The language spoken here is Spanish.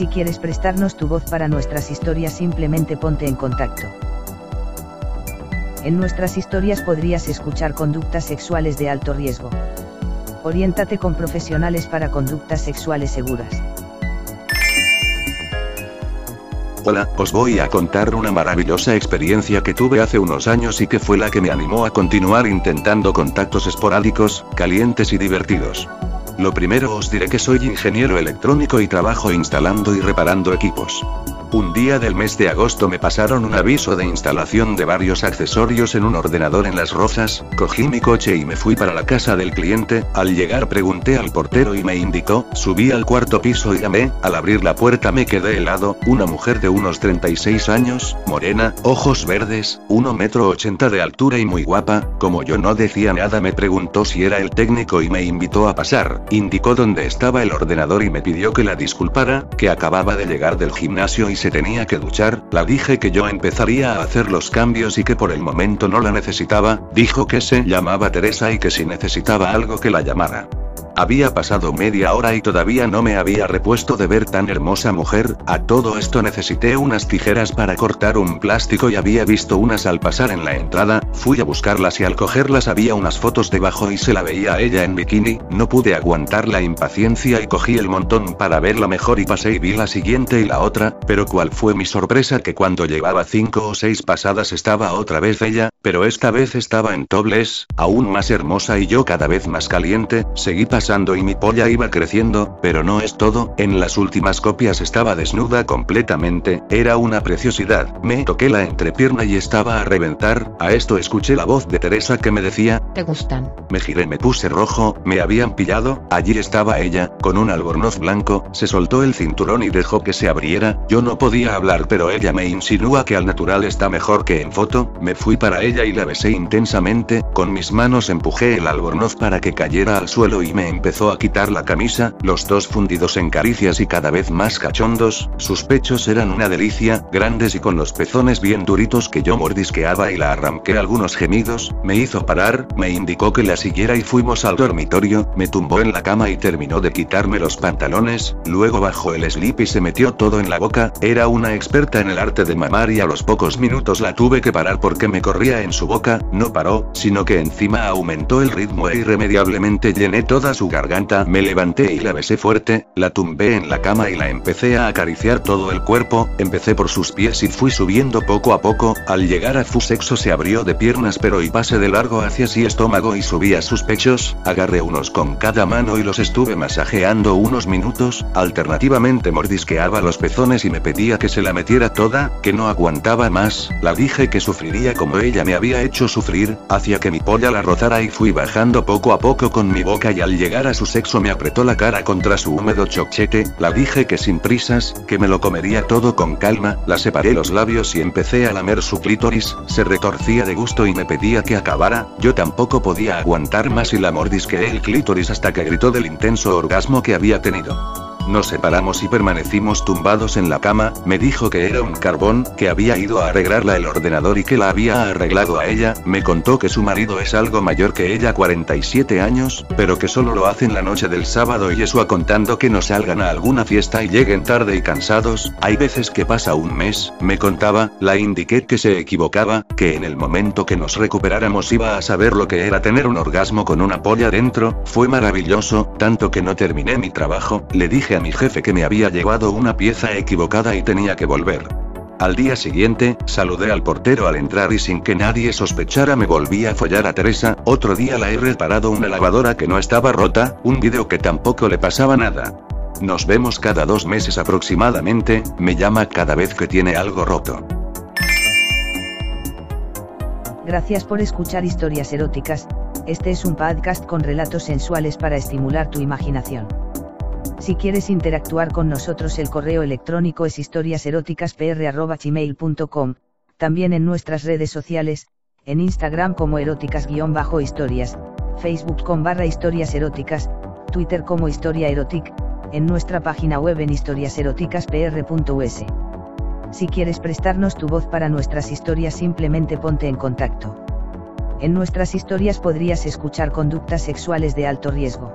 Si quieres prestarnos tu voz para nuestras historias simplemente ponte en contacto. En nuestras historias podrías escuchar conductas sexuales de alto riesgo. Oriéntate con profesionales para conductas sexuales seguras. Hola, os voy a contar una maravillosa experiencia que tuve hace unos años y que fue la que me animó a continuar intentando contactos esporádicos, calientes y divertidos. Lo primero os diré que soy ingeniero electrónico y trabajo instalando y reparando equipos. Un día del mes de agosto me pasaron un aviso de instalación de varios accesorios en un ordenador en Las Rozas, cogí mi coche y me fui para la casa del cliente, al llegar pregunté al portero y me indicó, subí al cuarto piso y llamé, al abrir la puerta me quedé helado, una mujer de unos 36 años, morena, ojos verdes, 1 metro 80 de altura y muy guapa, como yo no decía nada me preguntó si era el técnico y me invitó a pasar, indicó dónde estaba el ordenador y me pidió que la disculpara, que acababa de llegar del gimnasio y se tenía que duchar, la dije que yo empezaría a hacer los cambios y que por el momento no la necesitaba, dijo que se llamaba Teresa y que si necesitaba algo que la llamara. Había pasado media hora y todavía no me había repuesto de ver tan hermosa mujer, a todo esto necesité unas tijeras para cortar un plástico y había visto unas al pasar en la entrada, fui a buscarlas y al cogerlas había unas fotos debajo y se la veía a ella en bikini, no pude aguantar la impaciencia y cogí el montón para verla mejor y pasé y vi la siguiente y la otra, pero cuál fue mi sorpresa que cuando llevaba cinco o seis pasadas estaba otra vez ella, pero esta vez estaba en tobles, aún más hermosa y yo cada vez más caliente, seguí pasando y mi polla iba creciendo, pero no es todo, en las últimas copias estaba desnuda completamente, era una preciosidad, me toqué la entrepierna y estaba a reventar, a esto escuché la voz de Teresa que me decía, ¿Te gustan? me giré me puse rojo, me habían pillado, allí estaba ella, con un albornoz blanco, se soltó el cinturón y dejó que se abriera, yo no podía hablar pero ella me insinúa que al natural está mejor que en foto, me fui para ella y la besé intensamente, con mis manos empujé el albornoz para que cayera al suelo y me empezó a quitar la camisa, los dos fundidos en caricias y cada vez más cachondos, sus pechos eran una delicia, grandes y con los pezones bien duritos que yo mordisqueaba y la arranqué algunos gemidos, me hizo parar, me indicó que la siguiera y fuimos al dormitorio, me tumbó en la cama y terminó de quitarme los pantalones, luego bajó el slip y se metió todo en la boca, era una experta en el arte de mamar y a los pocos minutos la tuve que parar porque me corría en su boca, no paró, sino que encima aumentó el ritmo e irremediablemente llené toda su garganta, me levanté y la besé fuerte, la tumbé en la cama y la empecé a acariciar todo el cuerpo, empecé por sus pies y fui subiendo poco a poco, al llegar a su sexo se abrió de piernas pero y pasé de largo hacia sí estómago y subí a sus pechos, agarré unos con cada mano y los estuve masajeando unos minutos, alternativamente mordisqueaba los pezones y me pedía que se la metiera toda, que no aguantaba más, la dije que sufriría como ella me había hecho sufrir, hacia que mi polla la rozara y fui bajando poco a poco con mi boca y al llegar a su sexo me apretó la cara contra su húmedo chochete, la dije que sin prisas, que me lo comería todo con calma, la separé los labios y empecé a lamer su clítoris, se retorcía de gusto y me pedía que acabara, yo tampoco podía aguantar más y la mordisqueé el clítoris hasta que gritó del intenso orgasmo que había tenido. Nos separamos y permanecimos tumbados en la cama, me dijo que era un carbón, que había ido a arreglarla el ordenador y que la había arreglado a ella, me contó que su marido es algo mayor que ella 47 años, pero que solo lo hacen la noche del sábado y eso a contando que no salgan a alguna fiesta y lleguen tarde y cansados, hay veces que pasa un mes, me contaba, la indiqué que se equivocaba, que en el momento que nos recuperáramos iba a saber lo que era tener un orgasmo con una polla dentro, fue maravilloso, tanto que no terminé mi trabajo, le dije a mi jefe que me había llevado una pieza equivocada y tenía que volver. Al día siguiente, saludé al portero al entrar y sin que nadie sospechara me volví a follar a Teresa, otro día la he reparado una lavadora que no estaba rota, un vídeo que tampoco le pasaba nada. Nos vemos cada dos meses aproximadamente, me llama cada vez que tiene algo roto. Gracias por escuchar historias eróticas, este es un podcast con relatos sensuales para estimular tu imaginación. Si quieres interactuar con nosotros el correo electrónico es historiaseroticaspr.gmail.com, también en nuestras redes sociales, en Instagram como eróticas-historias, Facebook con barra historias eróticas, Twitter como historia erotic, en nuestra página web en historiaseroticaspr.us. Si quieres prestarnos tu voz para nuestras historias simplemente ponte en contacto. En nuestras historias podrías escuchar conductas sexuales de alto riesgo.